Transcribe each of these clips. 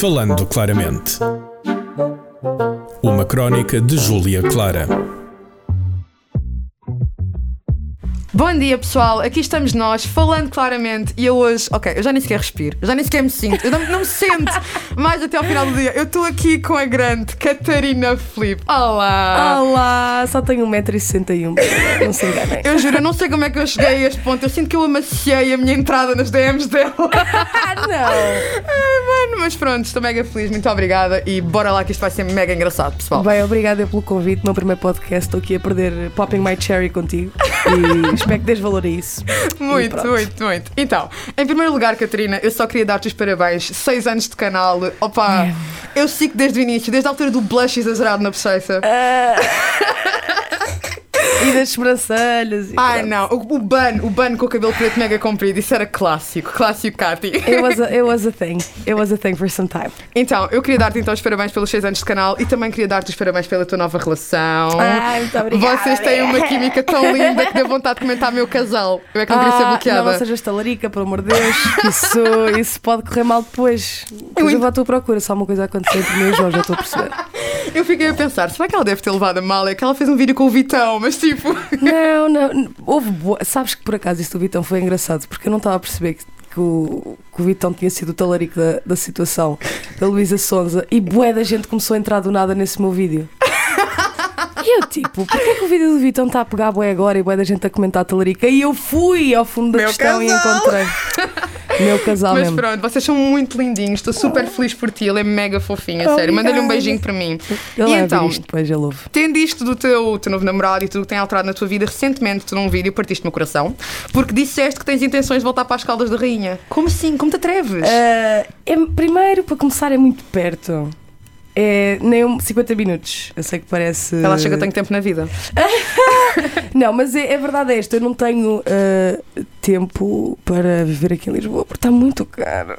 Falando Claramente. Uma crónica de Júlia Clara. Bom dia pessoal, aqui estamos nós falando claramente e eu hoje, ok, eu já nem sequer respiro, eu já nem sequer me sinto, eu não, não me sinto mais até ao final do dia. Eu estou aqui com a grande Catarina Felipe. Olá! Olá, só tenho 1,61m, não se enganem. Eu juro, eu não sei como é que eu cheguei a este ponto, eu sinto que eu amaciei a minha entrada nas DMs dela. Ah, não! Ai, mano, mas pronto, estou mega feliz, muito obrigada e bora lá que isto vai ser mega engraçado, pessoal. Bem, obrigada pelo convite, meu primeiro podcast, estou aqui a perder Popping My Cherry contigo e espero que dês valor a isso. Muito, muito, muito. Então, em primeiro lugar, Catarina, eu só queria dar-te os parabéns. Seis anos de canal. Opa, É. eu sigo desde o início, desde a altura do blush exagerado na bochecha. E das sobrancelhas. e Ai pronto. não, o, o ban, o ban com o cabelo preto mega comprido, isso era clássico, clássico Cati. It was, a, it was a thing. It was a thing for some time. Então, eu queria dar-te então os parabéns pelos seis anos de canal e também queria dar-te os parabéns pela tua nova relação. Ai, muito obrigada. Vocês têm uma química tão linda que deu vontade de comentar meu casal. Eu é que não queria ser Ah, bloqueada. não sejas talarica, pelo amor de Deus. Isso, isso pode correr mal depois. Depois eu vou à tua procura. Se alguma coisa acontecer entre mim e o João, já estou a perceber. Eu fiquei a pensar, será que ela deve ter levado a mal? É que ela fez um vídeo com o Vitão, mas tipo. Não, não. Houve boa... Sabes que por acaso isso do Vitão foi engraçado, porque eu não estava a perceber que, que o, que o Vitão tinha sido o talarico da, da situação, da Luísa Sonza, e bué da gente começou a entrar do nada nesse meu vídeo. E eu tipo, porquê que o vídeo do Vitão está a pegar bué agora e bué da gente a comentar a talarica? E eu fui ao fundo da Meu questão e casal. encontrei. Meu casal Mas mesmo. pronto, vocês são muito lindinhos, estou super feliz por ti, ele é mega fofinho, a sério. Manda-lhe um beijinho para mim. Ele e então, isto depois, ele ouve. tendo isto do teu, teu novo namorado e tudo que tem alterado na tua vida, recentemente tu num vídeo partiste meu coração porque disseste que tens intenções de voltar para as caldas da rainha. Como assim? Como te atreves? Ah, é, primeiro, para começar, é muito perto. É nem um- 50 minutos. Eu sei que parece. Ela chega, tenho tempo na vida. Não, mas é, é verdade é esta. Eu não tenho ah, tempo para viver aqui em Lisboa porque está muito caro.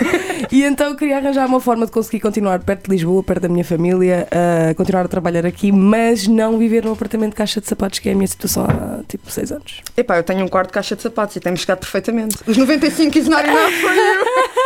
e então eu queria arranjar uma forma de conseguir continuar perto de Lisboa, perto da minha família, ah, continuar a trabalhar aqui, mas não viver num apartamento de caixa de sapatos, que é a minha situação há tipo 6 anos. Epá, eu tenho um quarto de caixa de sapatos e temos chegado perfeitamente. Os 95 is not enough for you.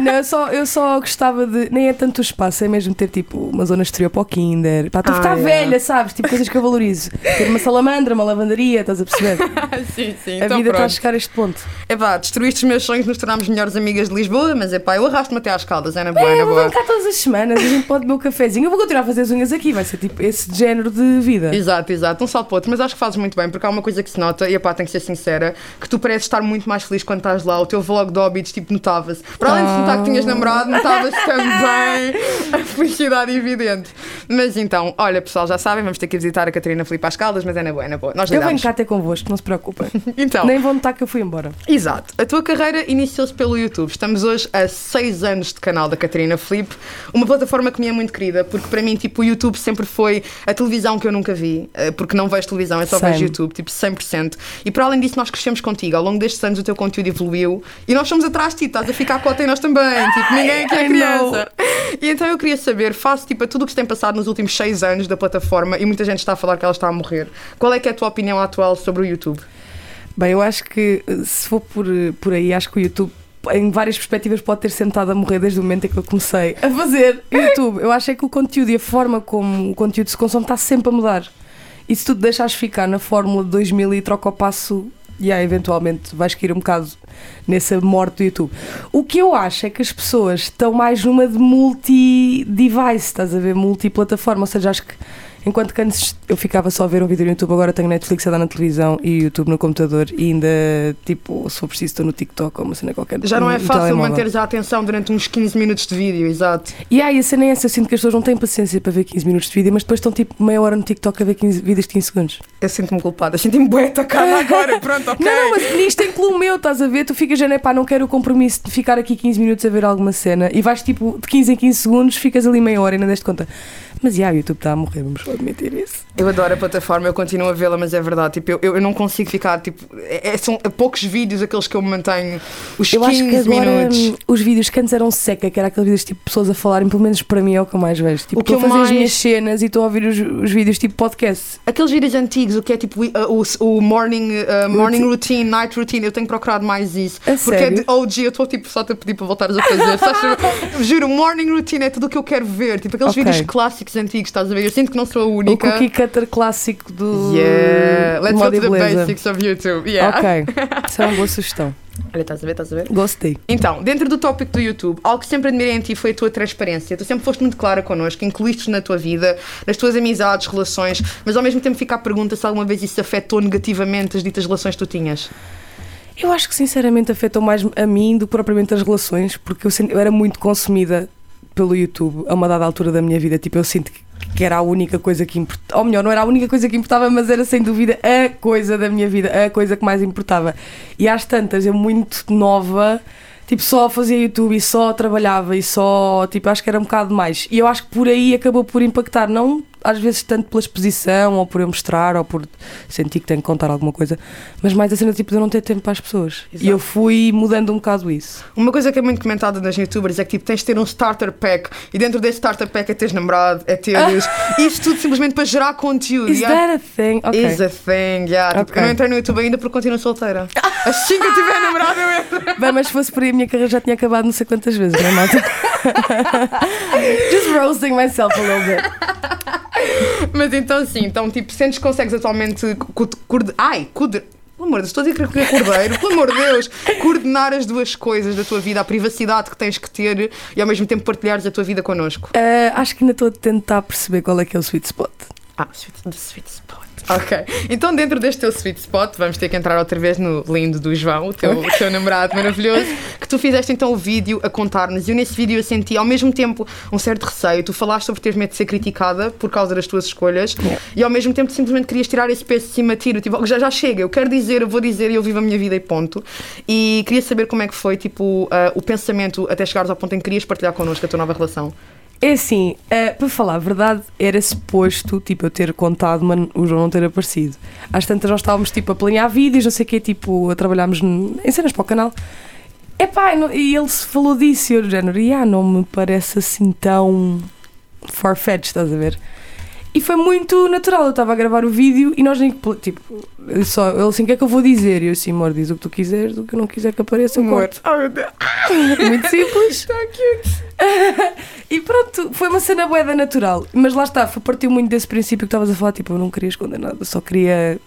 Não, eu só, eu só gostava de. Nem é tanto o espaço, é mesmo ter tipo uma zona exterior para o Kinder. Pá, estou a Ah, ficar é. velha, sabes? Tipo coisas que eu valorizo. Ter uma salamandra, uma lavandaria, estás a perceber? sim, sim, a então vida está a chegar a este ponto. Epá, destruíste os meus sonhos, nos tornámos melhores amigas de Lisboa, mas epá, eu arrasto-me até às caldas, é na boa, é É, na eu vou boa. cá todas as semanas, a gente pode beber um cafezinho. Eu vou continuar a fazer as unhas aqui, vai ser tipo esse género de vida. Exato, exato, um salto para outro, mas acho que fazes muito bem, porque há uma coisa que se nota, e epá, tenho que ser sincera, que tu pareces estar muito mais feliz quando estás lá, o teu vlog de Hobbits, tipo, notava-se. Para além de notar que tinhas namorado, notava-se também a felicidade evidente. Mas então, olha pessoal, já sabem, vamos ter que visitar a Catarina Filipe às Caldas, mas é na boa, é na boa. Nós Eu venho cá até convosco, não se preocupem. Então, Nem vão notar que eu fui embora. Exato. A tua carreira iniciou-se pelo YouTube. Estamos hoje a seis anos de canal da Catarina Felipe, uma plataforma que me é muito querida, porque para mim, tipo, o YouTube sempre foi a televisão que eu nunca vi, eh, porque não vejo televisão, eu só Same. vejo YouTube, tipo, 100%. E para além disso, nós crescemos contigo. Ao longo destes anos, o teu conteúdo evoluiu e nós somos atrás de ti, estás a ficar cota em nós também. Tipo, ninguém aqui é I criança. E então eu queria saber, face tipo, a tudo o que se tem passado nos últimos seis anos da plataforma e muita gente está a falar que ela está a morrer, qual é que é a tua opinião atual sobre o YouTube? Bem, eu acho que se for por, por aí, acho que o YouTube, em várias perspectivas, pode ter sentado a morrer desde o momento em que eu comecei a fazer YouTube. Eu acho é que o conteúdo e a forma como o conteúdo se consome está sempre a mudar. E se tu te deixares ficar na fórmula de 2000 e troca o passo, e aí, eventualmente vais cair um bocado nessa morte do YouTube. O que eu acho é que as pessoas estão mais numa de multi-device, estás a ver? Multiplataforma, ou seja, acho que enquanto que antes eu ficava só a ver um vídeo no YouTube, agora tenho Netflix a dar na televisão e YouTube no computador e ainda, tipo, se for preciso, estou no TikTok ou uma cena qualquer. Já não é fácil telemóvel. manteres a atenção durante uns 15 minutos de vídeo, exato. E aí, a cena é essa, eu sinto que as pessoas não têm paciência para ver 15 minutos de vídeo, mas depois estão tipo meia hora no TikTok a ver 15 vídeos de 15 segundos. Eu sinto-me culpada, sinto-me bué atacada agora, pronto, ok. Não, não, mas nisto inclui o meu, estás a ver? Tu ficas já, né, pá, não quero o compromisso de ficar aqui 15 minutos a ver alguma cena e vais tipo de 15 em 15 segundos, ficas ali meia hora e não deste conta. Mas já, o YouTube está a morrer, vamos admitir isso. Eu adoro a plataforma, eu continuo a vê-la, mas é verdade, tipo, eu, eu, não consigo ficar, tipo, é- é- são poucos vídeos aqueles que eu me mantenho, os Eu 15 acho que agora minutos. os vídeos que antes eram seca, que era aqueles vídeos tipo pessoas a falarem, pelo menos para mim é o que eu mais vejo. Tipo, O que estou a eu fazer as mais- minhas cenas e estou a ouvir os, os vídeos tipo podcast. Aqueles vídeos antigos, o que é tipo o, o morning, uh, morning routine, night routine, eu tenho procurado mais isso. A porque é de sério? OG, eu estou tipo, só a pedir para voltares a fazer. Sabes? Juro, morning routine é tudo o que eu quero ver. Tipo aqueles Ok. vídeos clássicos antigos, estás a ver? Eu sinto que não sou a O única. cookie cutter clássico do. Yeah, let's go to the beleza. basics of YouTube. Yeah. Ok, isso é uma boa sugestão. Olha, estás a ver, estás a ver? Gostei. Então, dentro do tópico do YouTube, algo que sempre admirei em ti foi a tua transparência. Tu sempre foste muito clara connosco, incluíste na tua vida, nas tuas amizades, relações, mas ao mesmo tempo fica a pergunta se alguma vez isso afetou negativamente as ditas relações que tu tinhas. Eu acho que sinceramente afetou mais a mim do que propriamente as relações, porque eu, eu era muito consumida pelo YouTube a uma dada altura da minha vida. Tipo, eu sinto que, que era a única coisa que importava. Ou melhor, não era a única coisa que importava, mas era sem dúvida a coisa da minha vida, a coisa que mais importava. E às tantas, eu muito nova. Tipo, só fazia YouTube e só trabalhava e só, tipo, acho que era um bocado mais. E eu acho que por aí acabou por impactar, não às vezes tanto pela exposição, ou por eu mostrar, ou por sentir que tenho que contar alguma coisa, mas mais a cena tipo de eu não ter tempo para as pessoas. Exato. E eu fui mudando um bocado isso. Uma coisa que é muito comentada nas youtubers é que tipo, tens de ter um starter pack e dentro desse starter pack é teres namorado, é teres. Isso tudo simplesmente para gerar conteúdo. Is yeah. that a thing? Ok. Is a thing, yeah. Tipo, Ok. Eu não entrei no YouTube ainda porque continuo solteira. Assim que eu tiver namorado, eu entro. Bem, mas se fosse por aí, a minha carreira já tinha acabado não sei quantas vezes, não é, malta? Just roasting myself a little bit. Mas então sim, então tipo, sentes que consegues atualmente Ai, coordenar. Pelo amor de Deus, estou a dizer que é cordeiro, pelo amor de Deus, coordenar as duas coisas da tua vida, a privacidade que tens que ter e ao mesmo tempo partilhares a tua vida connosco. Ah, acho que ainda estou a tentar perceber qual é que é o sweet spot. Ah, sweet, sweet spot. Ok, então dentro deste teu sweet spot, vamos ter que entrar outra vez no lindo do João, o teu, o teu namorado maravilhoso, que tu fizeste então o vídeo a contar-nos. E eu nesse vídeo eu senti ao mesmo tempo um certo receio. Tu falaste sobre teres medo de ser criticada por causa das tuas escolhas e ao mesmo tempo simplesmente querias tirar esse peso de cima de ti. do Tipo, já, já chega, eu quero dizer, eu vou dizer e eu vivo a minha vida e ponto. E queria saber como é que foi tipo, ah, o pensamento até chegares ao ponto em que querias partilhar connosco a tua nova relação. É assim, eh, para falar a verdade, era suposto, tipo, eu ter contado, mas o João não ter aparecido. Às tantas nós estávamos, tipo, a planear vídeos, não sei o quê, tipo, a trabalharmos em cenas para o canal. Epá, e e ele se falou disso e eu, do género, e ah, não me parece assim tão far-fetched, estás a ver? E foi muito natural, eu estava a gravar o vídeo e nós nem, tipo, só, ele assim, o que é que eu vou dizer? E eu assim, amor, diz o que tu quiseres, o que eu não quiser que apareça, eu corto. Oh, meu Deus. Muito simples. Está cute. e pronto, foi uma cena boeda natural. Mas lá está, foi partiu muito desse princípio que estavas a falar, tipo, eu não queria esconder nada, só queria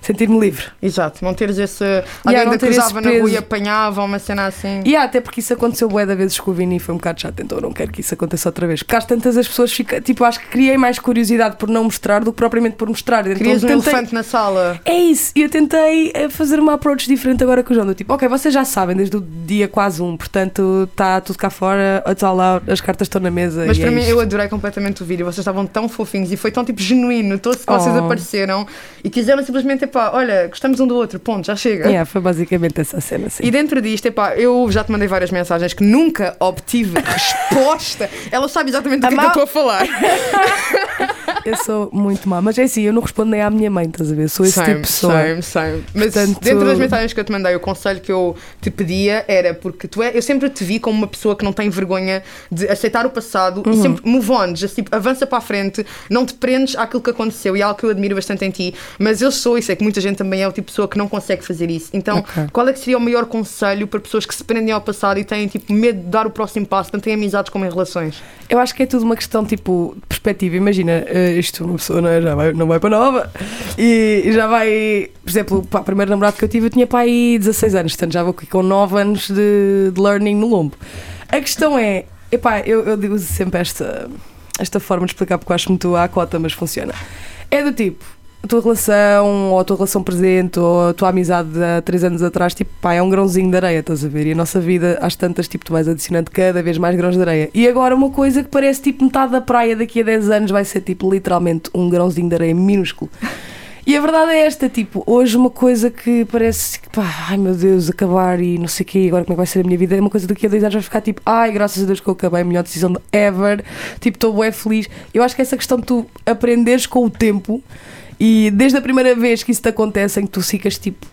sentir-me livre. Exato, não teres esse. Alguém ainda cruzava na rua e apanhava uma cena assim. E há, até porque isso aconteceu bué da vezes com o Vini e foi um bocado chato, então eu não quero que isso aconteça outra vez. Porque às tantas as pessoas ficam, tipo, acho que criei mais curiosidade por não mostrar do que propriamente por mostrar. Então, Querias um tentei- elefante na sala. É isso, e eu tentei eh, fazer uma approach diferente agora com o João. do Tipo, ok, vocês já sabem desde o dia quase um, portanto está tudo cá fora, it's all out, as cartas estão na mesa. Mas para é mim, isto. eu adorei completamente o vídeo. Vocês estavam tão fofinhos e foi tão tipo genuíno. Todos que vocês Oh. apareceram e quiseram simplesmente, epá, olha, gostamos um do outro, ponto, já chega. Yeah, foi basicamente essa cena, sim. E dentro disto, epá, eu já te mandei várias mensagens que nunca obtive resposta. Ela sabe exatamente do que é que eu estou a falar. Eu sou muito má, mas é assim, eu não respondo nem à minha mãe, estás a ver? Sou esse tipo de Same, pessoa. same, same. Mas Portanto- dentro das mensagens que eu te mandei, o conselho que eu te pedia era porque tu é, eu sempre te vi como uma pessoa que não tem vergonha de aceitar o passado Uhum. e sempre move on, just, tipo, avança para a frente, não te prendes àquilo que aconteceu e é algo que eu admiro bastante em ti. Mas eu sou, e sei que muita gente também é o tipo de pessoa que não consegue fazer isso. Então, Ok. qual é que seria o maior conselho para pessoas que se prendem ao passado e têm tipo medo de dar o próximo passo, tanto em amizades como em relações? Eu acho que é tudo uma questão tipo de perspectiva. Imagina, eh, isto uma pessoa não, é, já vai, não vai para nova e já vai, por exemplo, para o primeiro namorado que eu tive, eu tinha para aí 16 anos, portanto já vou aqui com 9 anos de, de learning no lombo. A questão é, epá, eu, eu digo sempre esta, esta forma de explicar porque eu acho muito à cota, mas funciona. É do tipo, a tua relação, ou a tua relação presente, ou a tua amizade de há 3 anos atrás, tipo, pá, é um grãozinho de areia, estás a ver? E a nossa vida, às tantas, tipo, tu vais adicionando cada vez mais grãos de areia. E agora uma coisa que parece tipo metade da praia daqui a 10 anos vai ser tipo literalmente um grãozinho de areia minúsculo. E a verdade é esta, tipo, hoje uma coisa que parece pá, ai meu Deus, acabar e não sei o quê, agora como é que vai ser a minha vida, é uma coisa daqui a dois anos vai ficar tipo, ai, graças a Deus que eu acabei, a melhor decisão ever, tipo, estou bem feliz. Eu acho que essa questão de tu aprenderes com o tempo e desde a primeira vez que isso te acontece, em que tu ficas tipo,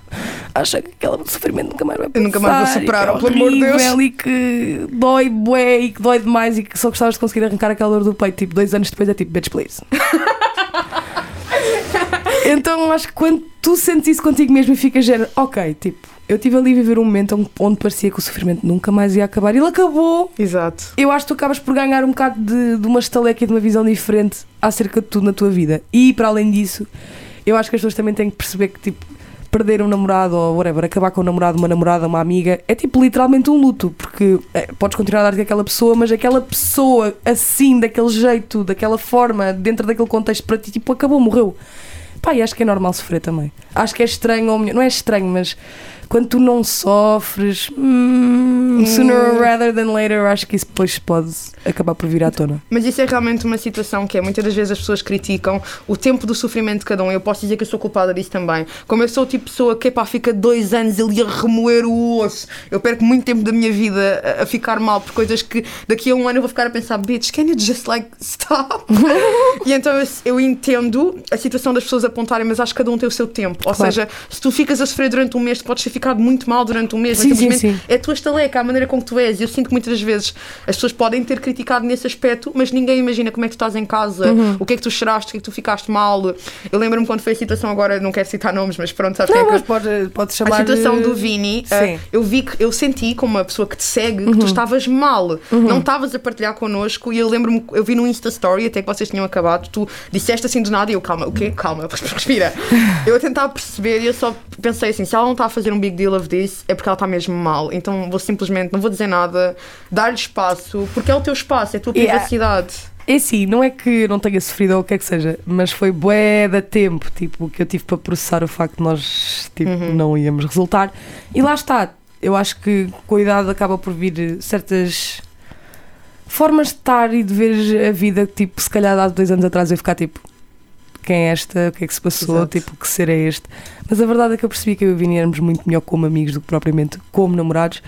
acha que aquele sofrimento nunca mais vai Eu nunca mais vou passar, superar, é pelo amor de Deus. E que dói bué e que dói demais e que só gostavas de conseguir arrancar aquela dor do peito, tipo, dois anos depois é tipo, bitch, please. Então acho que quando tu sentes isso contigo mesmo e ficas género, ok, tipo, eu estive ali a viver um momento onde, parecia que o sofrimento nunca mais ia acabar. E ele acabou. Exato. Eu acho que tu acabas por ganhar um bocado de, de uma estaleca e de uma visão diferente acerca de tudo na tua vida. E para além disso, eu acho que as pessoas também têm que perceber que tipo perder um namorado ou whatever, acabar com um namorado, uma namorada, uma amiga, é tipo literalmente um luto, porque é, podes continuar a dar com aquela pessoa, mas aquela pessoa assim, daquele jeito, daquela forma, dentro daquele contexto para ti, tipo, acabou, morreu. Pá, e acho que é normal sofrer também. Acho que é estranho, ou melhor, não é estranho, mas quando tu não sofres, hum, sooner rather than later, acho que isso depois pode acabar por vir à tona. Mas isso é realmente uma situação que é, muitas das vezes as pessoas criticam o tempo do sofrimento de cada um. Eu posso dizer que eu sou culpada disso também. Como eu sou o tipo de pessoa que, pá, fica dois anos ali a remoer o osso. Eu perco muito tempo da minha vida a, a ficar mal por coisas que daqui a um ano eu vou ficar a pensar, bitch, can you just like stop? e então eu, eu entendo a situação das pessoas apontarem, mas acho que cada um tem o seu tempo. Ou Claro. seja, se tu ficas a sofrer durante um mês, tu podes ter ficado muito mal durante um mês. mas Sim, sim, sim. é a tua estaleca, a maneira como tu és. Eu sinto que muitas vezes as pessoas podem ter criticado nesse aspecto, mas ninguém imagina como é que tu estás em casa, Uhum. o que é que tu choraste, o que é que tu ficaste mal. Eu lembro-me quando foi a situação, agora não quero citar nomes, mas pronto, sabes Não, é que. pode, pode A chamar. situação de- do Vini. Uhum. uh, eu vi que eu senti como uma pessoa que te segue que tu estavas mal, não estavas a partilhar connosco e eu lembro-me, eu vi no Insta Story até que vocês tinham acabado, tu disseste assim do nada e eu, calma, o quê? Calma, respira. eu a tentar perceber e eu só pensei assim, se ela não está a fazer um big deal of this, é porque ela está mesmo mal. Então vou simplesmente, não vou dizer nada, dar-lhe espaço, porque é o teu espaço, é a tua Yeah. privacidade. É assim, não é que eu não tenha sofrido ou o que é que seja, mas foi bué da tempo, tipo, que eu tive para processar o facto de nós, tipo, não íamos resultar. E lá está, eu acho que com a idade acaba por vir certas formas de estar e de ver a vida, tipo, se calhar há dois anos atrás eu ficar tipo, quem é esta, o que é que se passou, Exato. tipo, que ser é este. Mas a verdade é que eu percebi que eu e o Vini éramos muito melhor como amigos do que propriamente como namorados.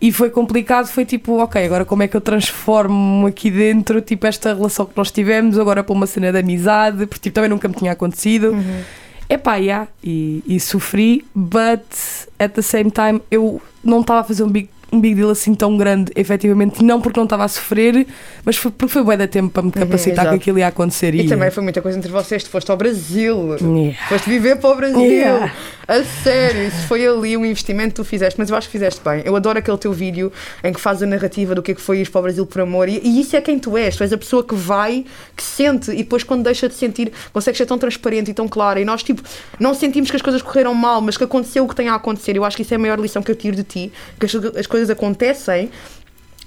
E foi complicado, foi tipo, ok, agora como é que eu transformo aqui dentro, tipo, esta relação que nós tivemos, agora para uma cena de amizade, porque tipo, também nunca me tinha acontecido. Epá, yeah, e, e sofri, but at the same time eu não estava a fazer um big, um big deal assim tão grande, efetivamente, não porque não estava a sofrer, mas foi, porque foi bué da tempo para me capacitar que exato. aquilo ia acontecer. E também foi muita coisa entre vocês, tu foste ao Brasil. Yeah. Foste viver para o Brasil. Yeah. A sério, isso foi ali um investimento que tu fizeste, mas eu acho que fizeste bem. Eu adoro aquele teu vídeo em que fazes a narrativa do que é que foi ir para o Brasil por amor e, e isso é quem tu és. Tu és a pessoa que vai, que sente e depois quando deixa de sentir, consegue ser tão transparente e tão clara. E nós, tipo, não sentimos que as coisas correram mal, mas que aconteceu o que tem a acontecer. Eu acho que isso é a maior lição que eu tiro de ti, que as, as coisas acontecem.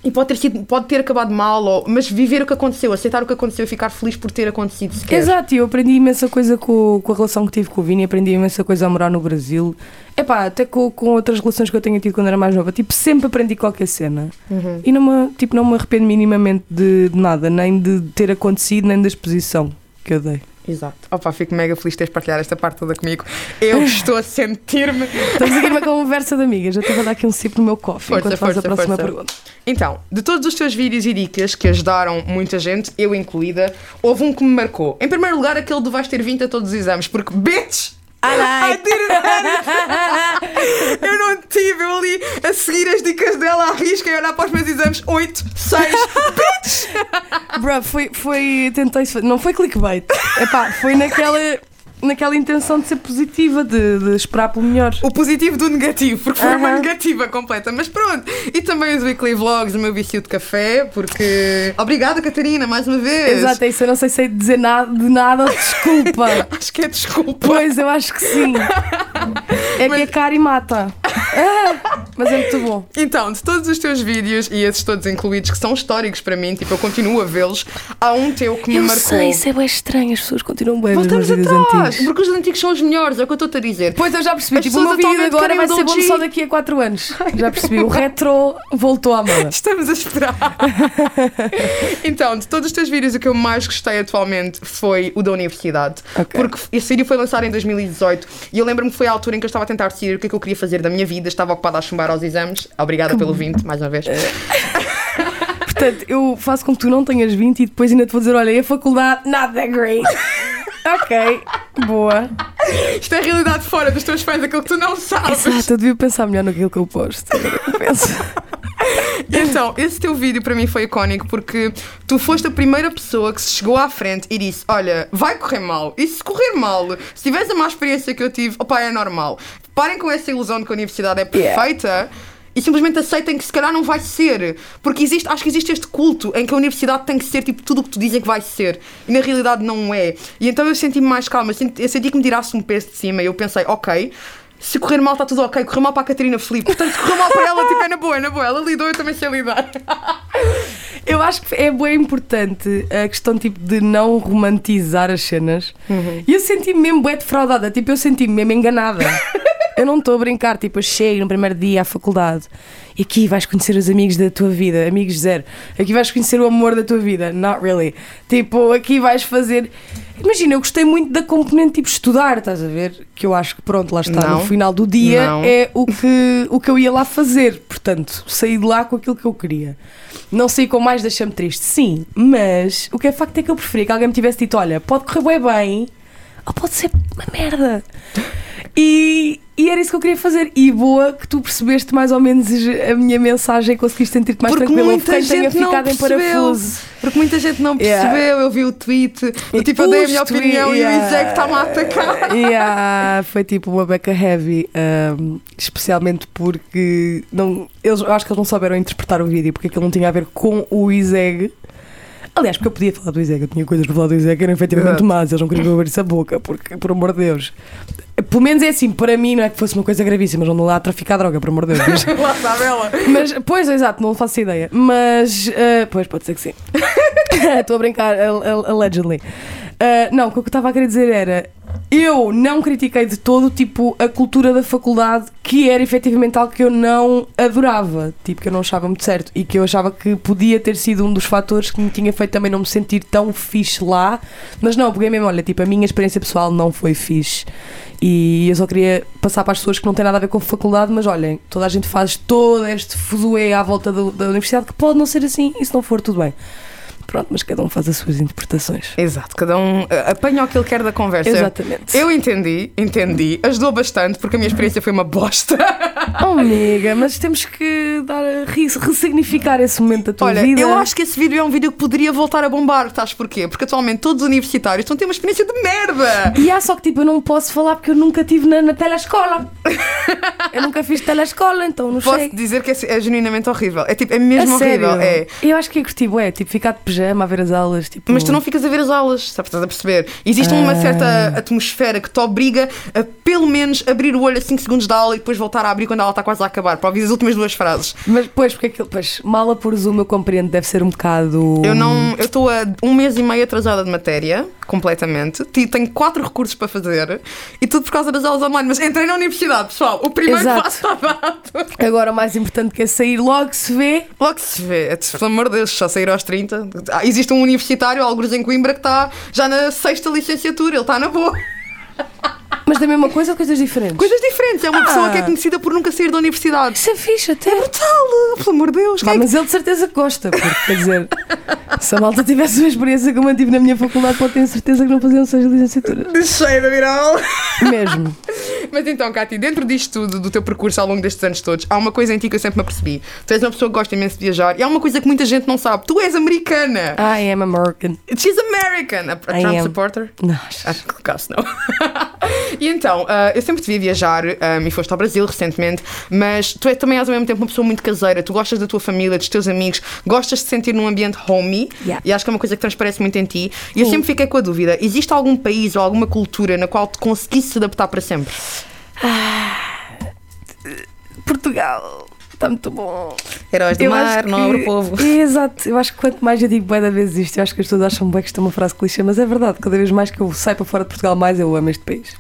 E pode ter, sido, pode ter acabado mal, ou, mas viver o que aconteceu, aceitar o que aconteceu e ficar feliz por ter acontecido sequer. Exato, eu aprendi imensa coisa com, com a relação que tive com o Vini, aprendi imensa coisa a morar no Brasil. Epá, até com, com outras relações que eu tenho tido quando era mais nova, tipo, sempre aprendi qualquer cena. Uhum. E não me, tipo, não me arrependo minimamente de, de nada, nem de ter acontecido, nem da exposição que eu dei. Exato. Opa, fico mega feliz de teres partilhado esta parte toda comigo. Eu estou a sentir-me. Estamos aqui numa conversa de amigas, eu estive a dar aqui um sip no meu coffee Força, enquanto faz a próxima força. pergunta. Então, de todos os teus vídeos e dicas que ajudaram muita gente, eu incluída, houve um que me marcou. Em primeiro lugar, aquele do vais ter 20 a todos os exames, porque bitch! I didn't have it. Eu não tive, eu ali a seguir as dicas dela à risca e olhar para os meus exames 8, 6, bitch! Bro, foi, foi, tentei, não foi clickbait, Epá, foi naquela, naquela intenção de ser positiva, de, de esperar pelo melhor. O positivo do negativo, porque foi uma Aham. negativa completa, mas pronto. E também os weekly vlogs, o meu vício de café, porque. Obrigada, Catarina, mais uma vez. Exato, é isso, eu não sei sei dizer nada, de nada, desculpa. Acho que é desculpa. Pois, eu acho que sim. É que é caro e mata. Mas é muito bom. Então, de todos os teus vídeos, e esses todos incluídos, que são históricos para mim, tipo, eu continuo a vê-los, há um teu que me Eu marcou. sei, isso é bem estranho, as pessoas continuam bem Voltamos atrás, antigos. porque os antigos são os melhores, é o que eu estou-te a dizer. Pois eu já percebi, As tipo, o meu vídeo agora vai ser bom só daqui a 4 anos. Já percebi, o retro voltou à moda. Estamos a esperar. então, de todos os teus vídeos, o que eu mais gostei atualmente foi o da universidade. Ok. Porque esse vídeo foi lançado em 2018 e eu lembro-me que foi a altura em que eu estava a tentar decidir o que é que eu queria fazer da minha vida, estava ocupada a chumbar aos exames. Obrigada pelo 20, mais uma vez. Portanto, eu faço com que tu não tenhas 20 e depois ainda te vou dizer: olha, a faculdade, not that great. ok, boa. Isto é a realidade fora dos teus fãs, aquilo que tu não sabes. Exato, eu devia pensar melhor naquilo que eu posto. Agora que eu penso. Então, esse teu vídeo para mim foi icónico porque tu foste a primeira pessoa que se chegou à frente e disse: Olha, vai correr mal. E se correr mal, se tiveres a má experiência que eu tive, opá, é normal. Parem com essa ilusão de que a universidade é perfeita. E simplesmente aceitem que se calhar não vai ser. Porque existe, acho que existe este culto em que a universidade tem que ser tipo tudo o que tu dizem que vai ser. E na realidade não é. E então eu senti-me mais calma. Eu senti, eu senti que me tirasse um peso de cima. E eu pensei, ok, se correr mal está tudo ok, correr mal para a Catarina Felipe. Portanto, se correr mal para ela, tipo, é na boa, é na boa. Ela lidou, eu também sei lidar. Eu acho que é bem importante a questão tipo, de não romantizar as cenas. E eu senti-me mesmo bué defraudada, tipo, eu senti-me mesmo enganada. eu não estou a brincar, tipo, eu chego no primeiro dia à faculdade e aqui vais conhecer os amigos da tua vida, amigos zero. Aqui vais conhecer o amor da tua vida, not really. Tipo, aqui vais fazer. Imagina, eu gostei muito da componente tipo estudar, estás a ver? Que eu acho que pronto, lá está, Não. no final do dia Não. é o que, o que eu ia lá fazer. Portanto, saí de lá com aquilo que eu queria. Não saí com mais, deixa-me triste. Sim, mas o que é facto é que eu preferia que alguém me tivesse dito: olha, pode correr bem bem, ou pode ser uma merda. E, e era isso que eu queria fazer. E boa que tu percebeste mais ou menos a minha mensagem e conseguiste sentir-te mais Porque tranquilo. Houve muita quem tenha gente não ficado em percebeu. parafuso. Porque muita gente não Yeah. percebeu. Eu vi o tweet, do tipo, eu dei a minha opinião e o yeah. Isaac está-me a atacar. Yeah, foi tipo uma beca heavy, um, especialmente porque não, eles, eu acho que eles não souberam interpretar o vídeo, porque aquilo não tinha a ver com o Iseg. Aliás, porque eu podia falar do Iseg, eu tinha coisas para falar do que eram efetivamente más, eles não queriam abrir-se a boca, porque, por amor de Deus. Pelo menos é assim, para mim não é que fosse uma coisa gravíssima, eles não lá a traficar droga, por amor de Deus. Mas, Lá está ela. mas, pois, exato, não faço ideia. Mas, ah, pois, pode ser que sim. Estou a brincar, al- al- allegedly. Ah, não, o que eu estava a querer dizer era. Eu não critiquei de todo, tipo, a cultura da faculdade, que era efetivamente algo que eu não adorava, tipo, que eu não achava muito certo e que eu achava que podia ter sido um dos fatores que me tinha feito também não me sentir tão fixe lá. Mas não, porque mesmo, olha, tipo, a minha experiência pessoal não foi fixe. E eu só queria passar para as pessoas que não têm nada a ver com faculdade, mas olhem, toda a gente faz todo este fuzuê à volta do- da universidade que pode não ser assim e se não for, tudo bem. Pronto, mas cada um faz as suas interpretações. Exato, cada um uh, apanha o que ele quer da conversa. Exatamente. Eu entendi, entendi, ajudou bastante porque a minha experiência foi uma bosta. Oh, amiga, mas temos que dar a re- ressignificar esse momento da tua Olha, vida. eu acho que esse vídeo é um vídeo que poderia voltar a bombar, estás porquê? Porque atualmente todos os universitários estão a ter uma experiência de merda. E há só que tipo, eu não posso falar porque eu nunca estive na, na telescola. eu nunca fiz telescola, então não Posso sei. dizer que é, é genuinamente horrível. É tipo, é A mesmo horrível. sério? É. Eu acho que é curti, é tipo ficar de pijama a ver as aulas. Tipo... Mas tu não ficas a ver as aulas, sabes? Estás a perceber? Existe uma Ah. certa atmosfera que te obriga a pelo menos abrir o olho a 5 segundos da aula e depois voltar a abrir quando ela está quase a acabar, para ouvir as últimas duas frases. Mas pois, porque aquilo, pois, mala por Zoom eu compreendo, deve ser um bocado. Eu não. Eu estou a um mês e meio atrasada de matéria, completamente. Tenho quatro recursos para fazer e tudo por causa das aulas online. Mas entrei na universidade, pessoal. O primeiro Exato. passo está dado. Agora o mais importante que é sair logo se vê. Logo se vê, pelo amor de Deus, só sair aos 30. Ah, Existe um universitário, alguns em Coimbra, que está já na sexta licenciatura, ele está na boa. Mas da mesma coisa ou coisas diferentes? Coisas diferentes, é uma Ah. pessoa que é conhecida por nunca sair da universidade. Isso é fixe até. Brutal, pelo amor de Deus. Pá, é mas ele de certeza que gosta, porque quer dizer, se a malta tivesse uma experiência como eu tive na minha faculdade, pode ter certeza que não faziam seis licenciaturas. que- Cheio de viral. Mesmo. Mas então, Cátia, dentro disto tudo, do teu percurso ao longo destes anos todos, há uma coisa em ti que eu sempre me apercebi. Tu és uma pessoa que gosta imenso de viajar e há uma coisa que muita gente não sabe. Tu és americana. I am American. She's American. A, a Trump supporter? Não, Acho que no caso não. e então, ah, eu sempre te vi viajar ah, e foste ao Brasil recentemente, mas tu é, também és ao mesmo tempo uma pessoa muito caseira, tu gostas da tua família, dos teus amigos, gostas de se sentir num ambiente homey Yeah. e acho que é uma coisa que transparece muito em ti. E eu sempre fiquei com a dúvida: existe algum país ou alguma cultura na qual te conseguisse se adaptar para sempre? Portugal. Está muito bom. Heróis do Eu mar, acho nobre que- povo. Exato, eu acho que quanto mais eu digo bué da vez isto, eu acho que as pessoas acham bem que isto é uma frase clichê, mas é verdade, cada vez mais que eu saio para fora de Portugal, mais eu amo este país.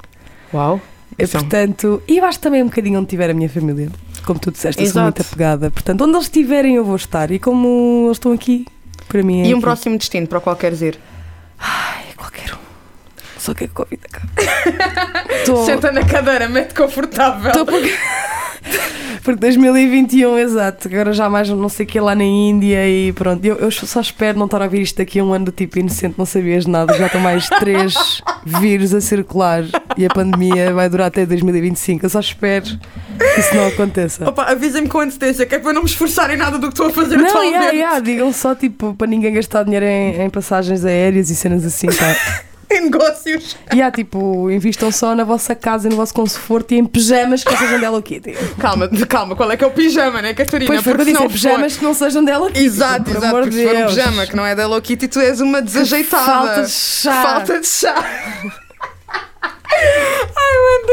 Uau! E, Então, portanto, e eu acho também um bocadinho onde tiver a minha família, como tu disseste, eu sou muito apegada. Portanto, onde eles estiverem eu vou estar, e como eles estão aqui, para mim é e um aqui. próximo destino para o qual queres ir? Ai, qualquer um. Só que a Covid acaba. Tô- Senta na cadeira, mete confortável. Estou porque... Porque 2021, exato, agora já mais não sei o que lá na Índia e pronto. Eu, eu só espero não estar a ouvir isto daqui a um ano do tipo inocente, não sabias nada, já estão mais três vírus a circular e a pandemia vai durar até 2025. Eu só espero que isso não aconteça. Opa, avisem-me com antecedência, que é para eu não me esforçar em nada do que estou a fazer Não, atualmente. yeah, yeah, digam só tipo para ninguém gastar dinheiro em, em passagens aéreas e cenas assim, tá? Em negócios. E há tipo, invistam só na vossa casa e no vosso conforto e em pijamas que não sejam Hello Kitty. Calma, calma, qual é que é o pijama, né, Catarina? Pois foi Porque se é não pijamas for- que não sejam dela Kitty. Exato, exato, porque se for um pijama que não é Hello Kitty, tu és uma desajeitada. Falta de chá. Falta de chá.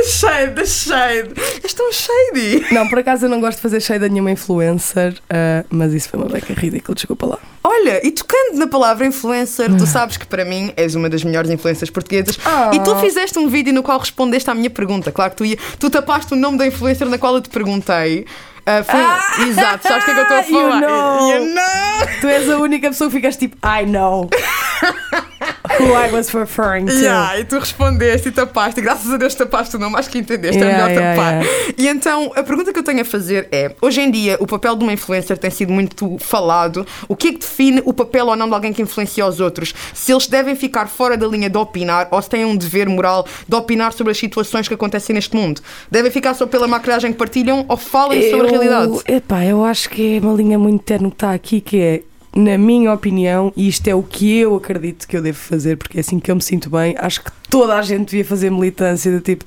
The shade, the shade. És tão shady. Não, por acaso eu não gosto de fazer cheio de nenhuma influencer, ah, mas isso foi uma beca ridícula, desculpa lá. Olha, e tocando na palavra influencer, tu sabes que para mim és uma das melhores influencers portuguesas Ah. e tu fizeste um vídeo no qual respondeste à minha pergunta. Claro que tu, ia, tu tapaste o nome da influencer na qual eu te perguntei. Ah, foi Ah! Exato, sabes o que é que eu estou a You falar? know. You know. Tu és a única pessoa que ficas tipo, I know who I was referring to. Yeah, e tu respondeste e tapaste, e graças a Deus tapaste o nome, acho que entendeste, Yeah, é melhor yeah, tapar. E então, a pergunta que eu tenho a fazer é: hoje em dia, o papel de uma influencer tem sido muito falado. O que é que define o papel ou não de alguém que influencia os outros? Se eles devem ficar fora da linha de opinar ou se têm um dever moral de opinar sobre as situações que acontecem neste mundo? Devem ficar só pela maquilhagem que partilham ou falem sobre a realidade? Epá, eu acho que é uma linha muito terno que está aqui, que é, na minha opinião, e isto é o que eu acredito que eu devo fazer, porque é assim que eu me sinto bem, acho que toda a gente devia fazer militância do tipo.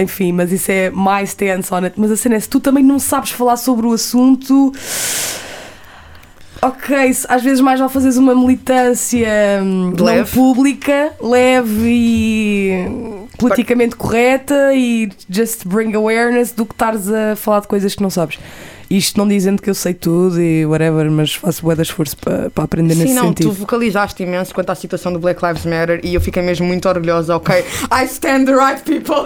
Enfim, mas isso é my stance on it. Mas a cena é, se tu também não sabes falar sobre o assunto, ok, às vezes mais vale fazeres uma militância hum, não Leve. pública, leve e politicamente correta e just bring awareness do que estares a falar de coisas que não sabes. Isto não dizendo que eu sei tudo e whatever, mas faço bué de esforço para, para aprender nesse Sim, não, sentido. tu vocalizaste imenso quanto à situação do Black Lives Matter e eu fiquei mesmo muito orgulhosa, ok? I stand the right people!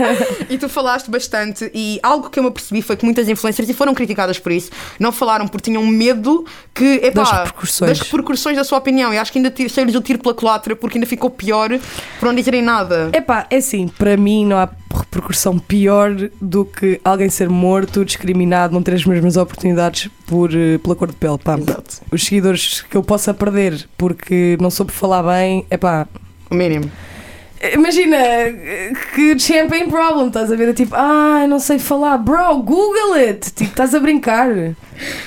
e tu falaste bastante e algo que eu me apercebi foi que muitas influencers, e foram criticadas por isso, não falaram porque tinham medo que, epá, Das repercussões. das repercussões da sua opinião. E acho que ainda saiu-lhes o tiro pela culatra porque ainda ficou pior por não dizerem nada. Epá, é assim, para mim não há repercussão pior do que alguém ser morto, discriminado, não ter as mesmas oportunidades por, eh, pela cor de pele. Pá. Exato. Os seguidores que eu possa perder porque não soube falar bem, epá, O mínimo. Imagina que champagne problem, estás a ver? É Tipo, ah, não sei falar, bro, Google it! Tipo, estás a brincar.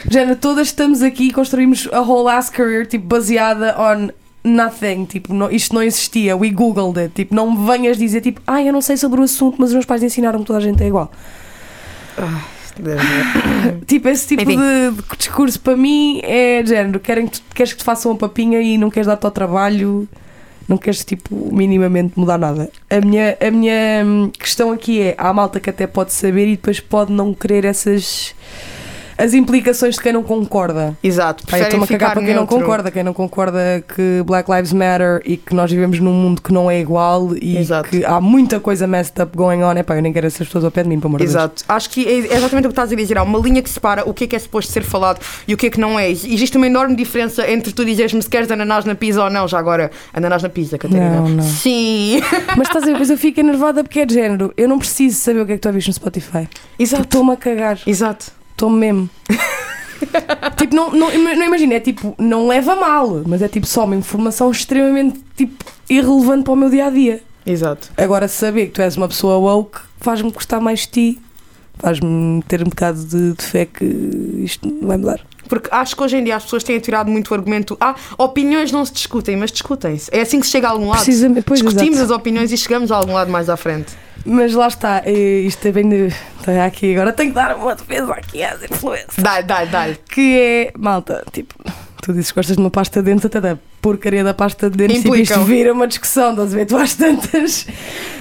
Género, todas estamos aqui e construímos a whole ass career, tipo, baseada on nothing. Tipo, não- isto não existia, we googled it. Tipo, não me venhas dizer, tipo, ah, eu não sei sobre o assunto, mas os meus pais ensinaram-me toda a gente é igual. Tipo, esse tipo de, de discurso para mim é género, querem que tu- queres que te façam uma papinha e não queres dar-te ao trabalho, não queres tipo minimamente mudar nada. A minha, a minha hum, questão aqui é, há malta que até pode saber e depois pode não querer essas as implicações de quem não concorda. Exato. Pá, eu estou-me a cagar para quem não neutro. concorda, quem não concorda que Black Lives Matter e que nós vivemos num mundo que não é igual e Exato. que há muita coisa messed up going on. É pá, eu nem quero essas pessoas ao pé de mim, pelo amor de Deus. Exato. Acho que é exatamente o que estás a dizer. Há uma linha que separa o que é que é suposto ser falado e o que é que não é. Existe uma enorme diferença entre tu dizeres-me se queres ananás na pizza ou não. Já agora, ananás na pizza, Catarina. Não, não. Sim. Mas estás a ver, depois eu fico enervada porque é de género. Eu não preciso saber o que é que tu ouviste no Spotify. Exato. Estou-me a cagar. Exato. Estou-me mesmo. tipo, não, não, não imagina, é tipo, não leva mal, mas é tipo só uma informação extremamente tipo, irrelevante para o meu dia a dia. Exato. Agora, saber que tu és uma pessoa woke faz-me gostar mais de ti, faz-me ter um bocado de, de fé que isto não vai mudar. Porque acho que hoje em dia as pessoas têm tirado muito o argumento. Ah, opiniões não se discutem, mas discutem-se. É assim que se chega a algum lado. Precisamente, pois, Discutimos exato. as opiniões e chegamos a algum lado mais à frente. Mas lá está, eh, isto é bem de. Está aqui, agora tenho que dar uma defesa aqui às influências. Dá, dá, dá. que é, malta, tipo, tu dizes que gostas de uma pasta de dentes, até da porcaria da pasta de dentes, tipo, isto vira uma discussão, estás a ver? Tu às tantas,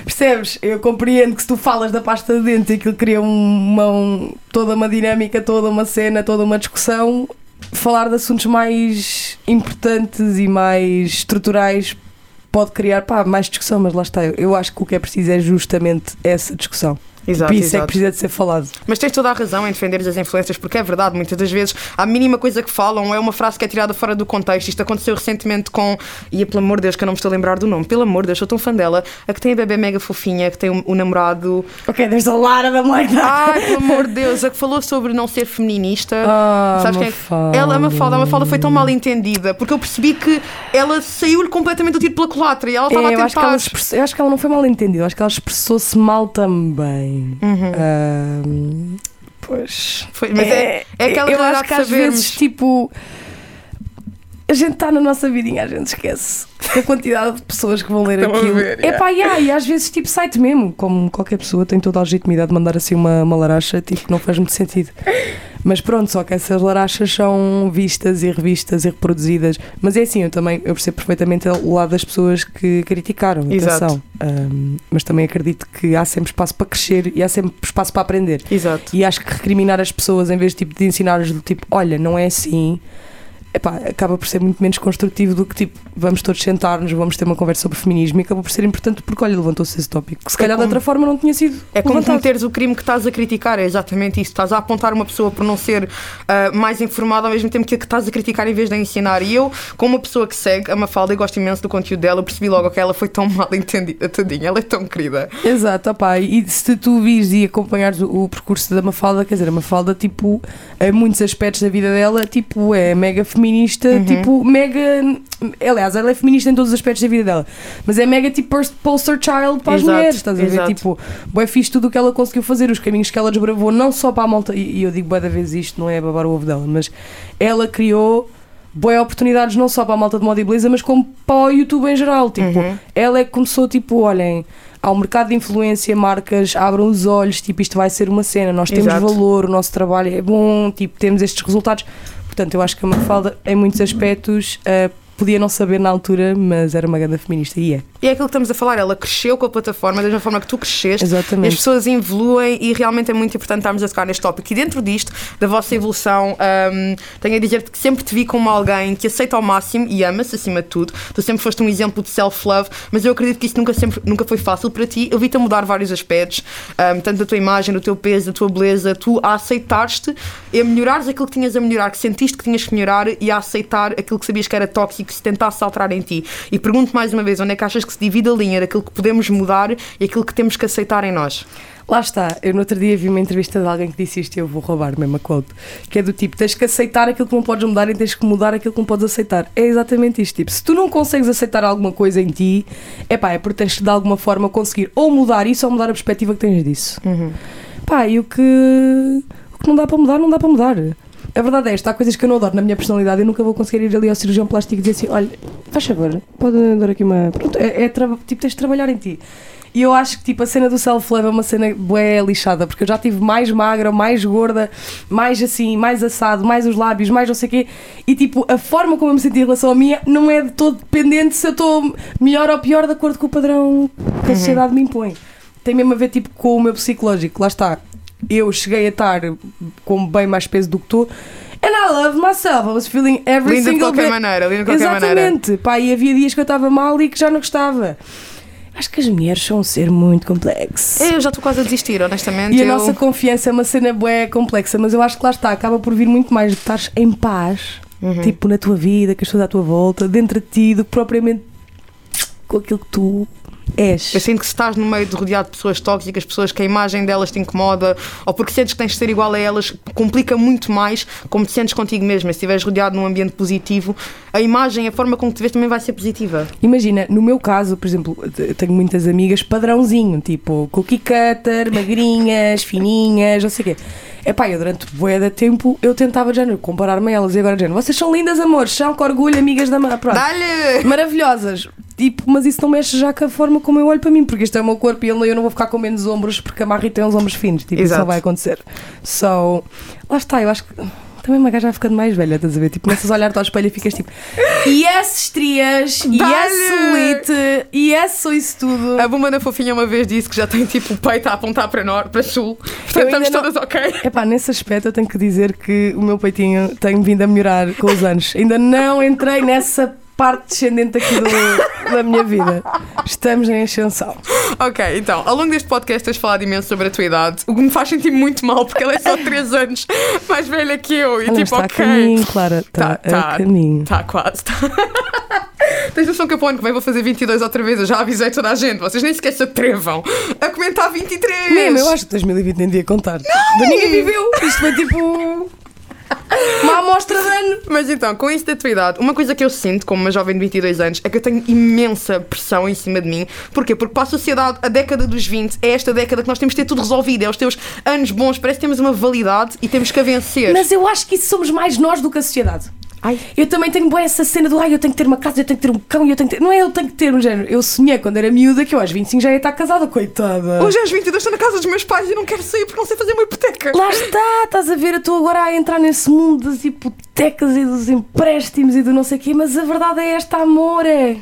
percebes? Eu compreendo que se tu falas da pasta de dentes, aquilo cria uma, um- toda uma dinâmica, toda uma cena, toda uma discussão. Falar de assuntos mais importantes e mais estruturais pode criar pá, mais discussão, mas lá está. Eu, eu acho que o que é preciso é justamente essa discussão. Exato, Por isso é exato. que precisa de ser falado. Mas tens toda a razão em defenderes as influências, porque é verdade, muitas das vezes a mínima coisa que falam é uma frase que é tirada fora do contexto. Isto aconteceu recentemente com. E pelo amor de Deus, que eu não me estou a lembrar do nome, pelo amor de Deus, sou tão fã dela. A que tem a bebê mega fofinha, que tem o, o namorado. Ok, there's a lot of them like that. Ai, pelo amor de Deus, a que falou sobre não ser feminista. Ah, Sabes quem é? que- Mafalda. Ela, a Mafalda, a Mafalda foi tão mal entendida, porque eu percebi que ela saiu-lhe completamente do tiro pela culatra e ela estava É, eu, a acho que ela tentar. eu acho que ela não foi mal entendida, eu acho que ela expressou-se mal também. Uhum. Ahm, pois. Foi- mas é, é aquela eu acho que às sabermos. vezes, tipo, a gente está na nossa vidinha, a gente esquece a quantidade de pessoas que vão ler Estão aquilo. ver, é pá, yeah, e às vezes, tipo, sai-te mesmo. Como qualquer pessoa tem toda a legitimidade de mandar assim uma, uma laracha, tipo, não faz muito sentido. Mas pronto, só que essas larachas são vistas e revistas e reproduzidas. Mas é assim, eu também eu percebo perfeitamente o lado das pessoas que criticaram. Atenção. Ahm, mas também acredito que há sempre espaço para crescer e há sempre espaço para aprender. Exato. E acho que recriminar as pessoas em vez de, tipo, de ensinar-lhes do tipo, olha, não é assim, epá, acaba por ser muito menos construtivo do que tipo, vamos todos sentar-nos, vamos ter uma conversa sobre feminismo e acaba por ser importante porque, olha, levantou-se esse tópico. Que se É calhar de como- outra forma não tinha sido É como levantado. cometeres o crime que estás a criticar, é exatamente isso. Estás a apontar uma pessoa por não ser ah, mais informada ao mesmo tempo que a que estás a criticar em vez de a ensinar. E eu, como uma pessoa que segue a Mafalda e gosto imenso do conteúdo dela, percebi logo que ela foi tão mal entendida, tadinha, ela é tão querida. Exato, opá, e se tu vires e acompanhares o, o percurso da Mafalda, quer dizer, a Mafalda, tipo, em muitos aspectos da vida dela, tipo, é mega feminista, Uhum. tipo, mega. Aliás, ela é feminista em todos os aspectos da vida dela, mas é mega tipo post- poster child para as Exato, mulheres, estás a ver? exato. Tipo, bué fixe tudo o que ela conseguiu fazer, os caminhos que ela desbravou, não só para a malta, e eu digo bué da vez isto, não é babar o ovo dela, mas ela criou. Boas oportunidades não só para a malta de moda e beleza, mas como para o YouTube em geral. Tipo, Uhum. ela é que começou, tipo, olhem, ao mercado de influência, marcas abram os olhos, tipo, isto vai ser uma cena, nós temos Exato. valor, o nosso trabalho é bom, tipo, temos estes resultados. Portanto, eu acho que a Mafalda, em muitos aspectos, eh, podia não saber na altura, mas era uma grande feminista e é. E é aquilo que estamos a falar, ela cresceu com a plataforma da mesma forma que tu cresceste. As Exatamente. pessoas evoluem e realmente é muito importante estarmos a tocar neste tópico. E dentro disto, da vossa evolução, hum, tenho a dizer-te que sempre te vi como alguém que aceita ao máximo e ama-se acima de tudo. Tu sempre foste um exemplo de self-love, mas eu acredito que isso nunca, sempre, nunca foi fácil para ti. Eu vi-te a mudar vários aspectos, hum, tanto da tua imagem, do teu peso, da tua beleza, tu a aceitares-te, a melhorares aquilo que tinhas a melhorar, que sentiste que tinhas que melhorar e a aceitar aquilo que sabias que era tóxico, que se tentasse alterar em ti. E pergunto mais uma vez, onde é que achas que se divide a linha daquilo que podemos mudar e aquilo que temos que aceitar em nós? Lá está, eu no outro dia vi uma entrevista de alguém que disse isto e eu vou roubar mesmo a quote, que é do tipo, tens que aceitar aquilo que não podes mudar e tens que mudar aquilo que não podes aceitar. É exatamente isto, tipo, se tu não consegues aceitar alguma coisa em ti, é pá, é porque tens que de alguma forma conseguir ou mudar isso ou mudar a perspectiva que tens disso. Pá, e o que, o que não dá para mudar, não dá para mudar. A verdade é esta, há coisas que eu não adoro na minha personalidade, eu nunca vou conseguir ir ali ao cirurgião plástico e dizer assim, olha, faz favor, pode dar aqui uma... Pronto, é, é tipo, tens de trabalhar em ti. E eu acho que tipo, a cena do self-love é uma cena bué lixada, porque eu já tive mais magra, mais gorda, mais assim, mais assado, mais os lábios, mais não sei o quê. E tipo, a forma como eu me senti em relação a mim não é de todo dependente se eu estou melhor ou pior de acordo com o padrão que a sociedade me impõe. Tem mesmo a ver tipo com o meu psicológico, lá está. Eu cheguei a estar com bem mais peso do que estou. And I love myself. I was feeling every Linda de single qualquer bit- maneira, linda de qualquer maneira. Exatamente. Pá, e havia dias que eu estava mal e que já não gostava. Acho que as mulheres são um ser muito complexo. Eu já estou quase a desistir, honestamente. E a eu... nossa confiança é uma cena bué complexa, mas eu acho que lá está, acaba por vir muito mais de estares em paz, Uhum. tipo na tua vida, com as pessoas à tua volta, dentro de ti, do que propriamente com aquilo que tu és. Eu sinto que se estás no meio de rodeado de pessoas tóxicas, pessoas que a imagem delas te incomoda, ou porque sentes que tens de ser igual a elas, complica muito mais como te sentes contigo mesma. Se estiveres rodeado num ambiente positivo, a imagem, a forma como te vês também vai ser positiva. Imagina, no meu caso, por exemplo, tenho muitas amigas padrãozinho, tipo cookie cutter, magrinhas, fininhas, não sei o quê. Epá, eu durante bué de tempo eu tentava, género, comparar-me a elas e agora, género, vocês são lindas, amores, são com orgulho, amigas da... ma-" Pronto. Dá-lhe! Maravilhosas. Tipo, mas isso não mexe já com a forma como eu olho para mim, porque este é o meu corpo e eu não- vou ficar com menos ombros porque a Marri tem uns ombros finos. Tipo, isso Exato. não vai acontecer. So, lá está, eu acho que também uma gaja vai ficando mais velha, estás a ver? Tipo, começas a olhar-te ao espelho e ficas tipo, yes, estrias, yes, solite, yes, sou isso tudo. A Buma na Fofinha uma vez disse que já tem tipo o peito a apontar para norte, para sul. Portanto, estamos não- todas ok. Epá, nesse aspecto eu tenho que dizer que o meu peitinho tem vindo a melhorar com os anos. Ainda não entrei nessa parte descendente aqui do- da minha vida. Estamos em ascensão. Ok, então, ao longo deste podcast tens falado imenso sobre a tua idade, o que me faz sentir muito mal, porque ela é só 3 anos mais velha que eu. E Ela tipo, está ok. a caminho, Clara. Está Tá, tá. a caminho. Tá, quase. Tá. Tens noção que eu para o ano que vem vou fazer 22 outra vez? Eu já avisei toda a gente. Vocês nem sequer se atrevam a comentar 23. Mesmo, eu acho que 2020 nem devia contar. Não! Ninguém viveu. Isto foi tipo. Uma amostra de ano. Mas então, com isso da tua idade, uma coisa que eu sinto como uma jovem de 22 anos é que eu tenho imensa pressão em cima de mim. Porquê? Porque para a sociedade, a década dos 20 é esta década que nós temos de ter tudo resolvido. É os teus anos bons, parece que temos uma validade e temos que a vencer. Mas eu acho que isso somos mais nós do que a sociedade. Ai. Eu também tenho bem essa cena do ai, eu tenho que ter uma casa, eu tenho que ter um cão, eu tenho que ter. Não é eu tenho que ter um género. Eu sonhei quando era miúda que eu aos 25 já ia estar casada, coitada. Hoje aos 22 estou na casa dos meus pais e não quero sair porque não sei fazer uma hipoteca. Lá está, estás a ver, eu estou agora a entrar nesse mundo das hipotecas e dos empréstimos e do não sei o quê, mas a verdade é esta, amor, é.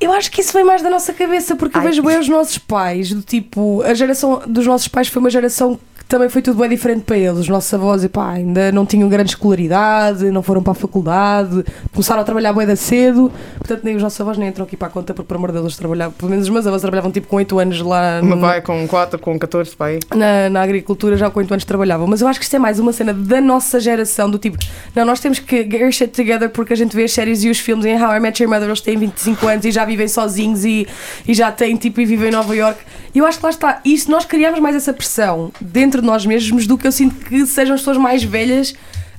Eu acho que isso vem mais da nossa cabeça, porque eu Ai. vejo bem os nossos pais, do tipo, a geração dos nossos pais foi uma geração também foi tudo bem diferente para eles. Os nossos avós, pá, ainda não tinham grande escolaridade, não foram para a faculdade, começaram a trabalhar bem da cedo, portanto nem os nossos avós nem entram aqui para a conta, porque por amor de Deus trabalhavam, pelo menos os meus avós trabalhavam tipo com 8 anos lá O meu pai com 4, com 14, pai. na, na agricultura já com 8 anos trabalhavam, mas eu acho que isto é mais uma cena da nossa geração, do tipo, não, nós temos que get shit together porque a gente vê as séries e os filmes em How I Met Your Mother, eles têm 25 anos e já vivem sozinhos e, e já têm tipo e vivem em Nova York. E eu acho que lá está, isso nós criamos mais essa pressão dentro de nós mesmos do que eu sinto que sejam as pessoas mais velhas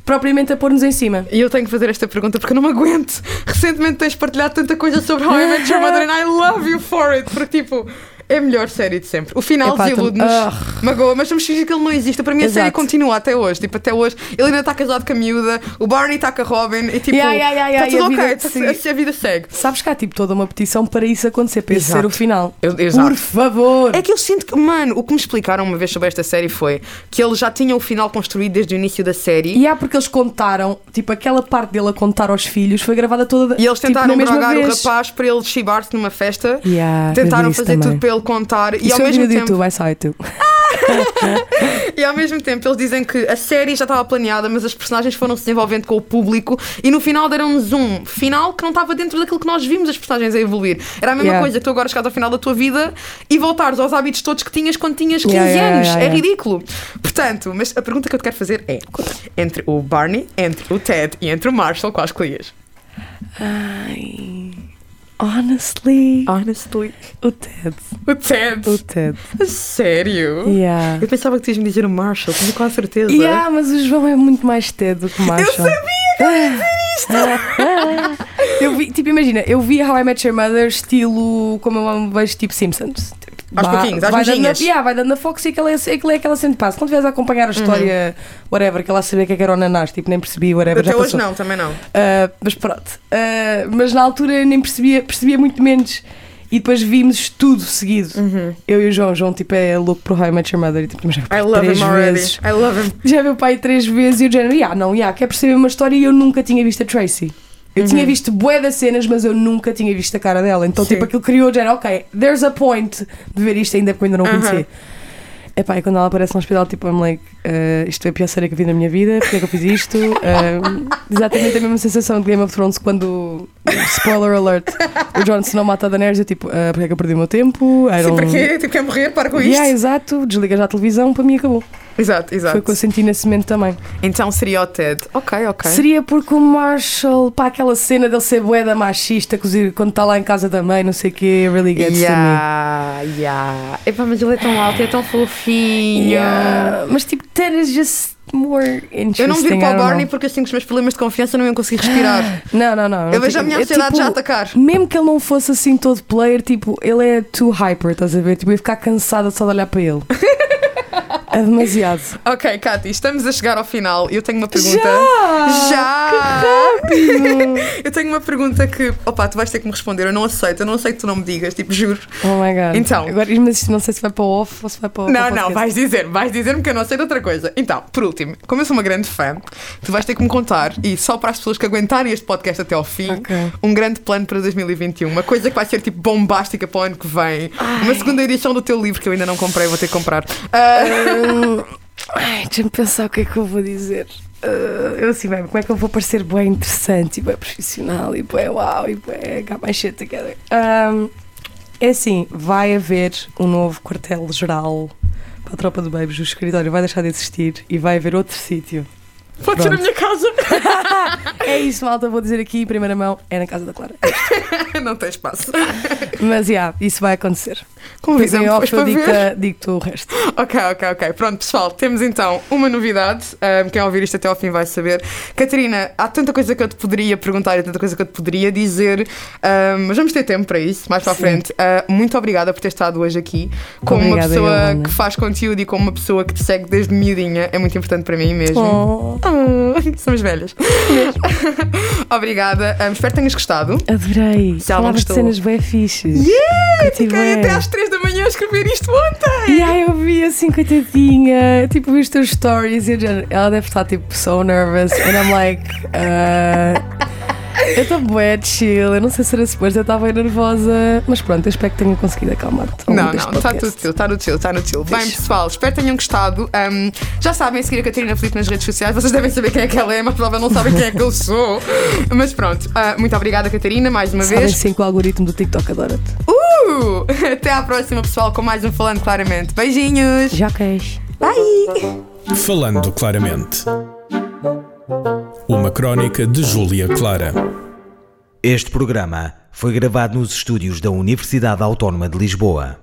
propriamente a pôr-nos em cima. E eu tenho que fazer esta pergunta porque eu não me aguento. Recentemente tens partilhado tanta coisa sobre How I Met Your Mother and I love you for it. Porque, tipo, é a melhor série de sempre. O final desilude-nos, tam- magoa, mas vamos fingir que ele não existe. Para mim, a Exato. série continua até hoje. Tipo, até hoje. Ele ainda está casado com a miúda, o Barney está com a Robin e, tipo, Yeah, yeah, yeah, está yeah, tudo e a ok. vida tá- a vida segue. Sabes que há tipo toda uma petição para isso acontecer, para Exato. ser o final. Eu- exato. Por favor! É que eu sinto que, mano, o que me explicaram uma vez sobre esta série foi que eles já tinham o final construído desde o início da série. E há porque eles contaram, tipo, aquela parte dele a contar aos filhos foi gravada toda E eles tipo, tentaram mesma drogar o rapaz para ele chibar-se numa festa. Tentaram isso fazer também. tudo para ele contar. E Isso ao, mesmo tempo, YouTube, I saw it too. e ao mesmo tempo eles dizem que a série já estava planeada, mas as personagens foram se desenvolvendo com o público e no final deram-nos um final que não estava dentro daquilo que nós vimos as personagens a evoluir. Era a mesma Yeah. coisa que tu agora chegares ao final da tua vida e voltares aos hábitos todos que tinhas quando tinhas 15 Yeah, yeah, anos. é ridículo. Portanto, mas a pergunta que eu te quero fazer é: entre o Barney, entre o Ted e entre o Marshall, qual escolhias? Ai. Honestly, Honestly. o Ted. O Ted. O Ted. A Sério? Yeah. Eu pensava que tu ias me dizer o Marshall, tinha quase certeza. Yeah, mas o João é muito mais Ted do que o Marshall. Eu sabia que ia dizer isto! Eu vi, tipo, imagina, eu vi How I Met Your Mother estilo como eu vejo tipo Simpsons. Aos vai- pouquinhos, às vai dando, beijinhas. yeah, vai dando na Fox e aquilo é, aquilo é aquela cena de passo. Se não estiveres a acompanhar a história, whatever, que ela sabia que era o Nanás, tipo, nem percebi, whatever. Até já hoje passou. não, também não. Uh, mas pronto. Uh, mas na altura nem percebia, percebia muito menos. E depois vimos tudo seguido. Eu e o João. O João tipo, é louco How I Met Your Mother. E, tipo, já viu o pai I love três him already. vezes. I love him. Já viu o pai três vezes e o género, yeah, não, yeah, quer perceber uma história e eu nunca tinha visto a Tracy. Eu tinha visto bué das cenas, mas eu nunca tinha visto a cara dela. Então, Sim. tipo, aquilo criou o género, ok, there's a point de ver isto ainda porque eu ainda não Aham. conhecia. Epá, e quando ela aparece no hospital, tipo, I'm like, uh, isto é a pior série que eu vi na minha vida, porque é que eu fiz isto? Um, exatamente a mesma sensação de Game of Thrones quando, spoiler alert, o Jon Snow mata a Daenerys, eu tipo, uh, porque é que eu perdi o meu tempo? I Sim, porque tipo, quer morrer, para com isto. Yeah, exato, desliga já a televisão, para mim acabou. Exato, exato. Foi o que eu senti nesse momento também. Então seria o Ted. Ok, ok. Seria porque o Marshall, pá, aquela cena dele ser boeda machista, quando está lá em casa da mãe, não sei o quê, really gets Yeah, yeah. Epá, mas ele é tão alto, é tão to fofinho. me. Yeah. Mas tipo, Ted is just more interesting. Eu não viro para o Barney porque eu sinto que os meus problemas de confiança não iam conseguir respirar. Não, não, não. Eu vejo a tipo, minha é ansiedade tipo, já atacar. Mesmo que ele não fosse assim todo player, tipo, ele é too hyper, estás a ver? Tipo, eu ia ficar cansada só de olhar para ele. é demasiado. Ok, Katy, estamos a chegar ao final eu tenho uma pergunta. Já! Já! Rápido! Eu tenho uma pergunta que, opa, tu vais ter que me responder. Eu não aceito, eu não aceito que tu não me digas, tipo, juro. Oh my god. Então. Agora, mas isto não sei se vai para o off ou se vai para o. Não, não, vais dizer, vais dizer-me que eu não de outra coisa. Então, por último, como eu sou uma grande fã, tu vais ter que me contar, e só para as pessoas que aguentarem este podcast até ao fim, Ok. um grande plano para 2021. Uma coisa que vai ser tipo bombástica para o ano que vem. Uma segunda edição do teu livro que eu ainda não comprei, vou ter que comprar. Ah, Ai, deixa-me pensar o que é que eu vou dizer. Uh, eu assim, bem, como é que eu vou parecer bem interessante e bem profissional e bem uau e bem got my shit together. Um, É assim, vai haver um novo quartel-geral para a tropa do Babes. O escritório vai deixar de existir e vai haver outro sítio. Pode ser na minha casa. É isso, malta, vou dizer aqui em primeira mão, é na casa da Clara. não tem espaço. Mas, já, isso vai acontecer. Convida-me Em depois off eu digo-te digo-te o resto. Ok, ok, ok. Pronto, pessoal, temos então uma novidade. Ahm, quem ouvir isto até ao fim vai saber. Catarina, há tanta coisa que eu te poderia perguntar e tanta coisa que eu te poderia dizer, ahm, mas vamos ter tempo para isso mais para a frente. Ah, muito obrigada por ter estado hoje aqui. Como uma Obrigada, pessoa Yolanda. que faz conteúdo e como uma pessoa que te segue desde miudinha, é muito importante para mim mesmo. Oh, Somos velhas. obrigada. Ahm, espero que tenhas gostado. adorei. Ela Falava de cenas bem fixes. Yeah! Fiquei até às 3 da manhã a escrever isto ontem. E aí eu vi assim, coitadinha, tipo, vi os teus stories e já- ela deve estar tipo so nervous. And I'm like, uh, eu estou bué chill, eu não sei se era suposto, eu estava bem nervosa, mas pronto, eu espero que tenha conseguido acalmar-te. Não, não, está tudo chill, está no chill, está no chill. Bem, pessoal, espero que tenham gostado. Um, já sabem seguir a Catarina Felipe nas redes sociais, vocês devem saber quem é que ela é, mas provavelmente não sabem quem é que eu sou. Mas pronto, ah, muito obrigada, Catarina, mais uma Sabem vez. sim que o algoritmo do TikTok adora-te. Uh! Até à próxima, pessoal, com mais um Falando Claramente. Beijinhos! Já queres? Bye! Falando claramente. Uma crónica de Júlia Clara. Este programa foi gravado nos estúdios da Universidade Autónoma de Lisboa.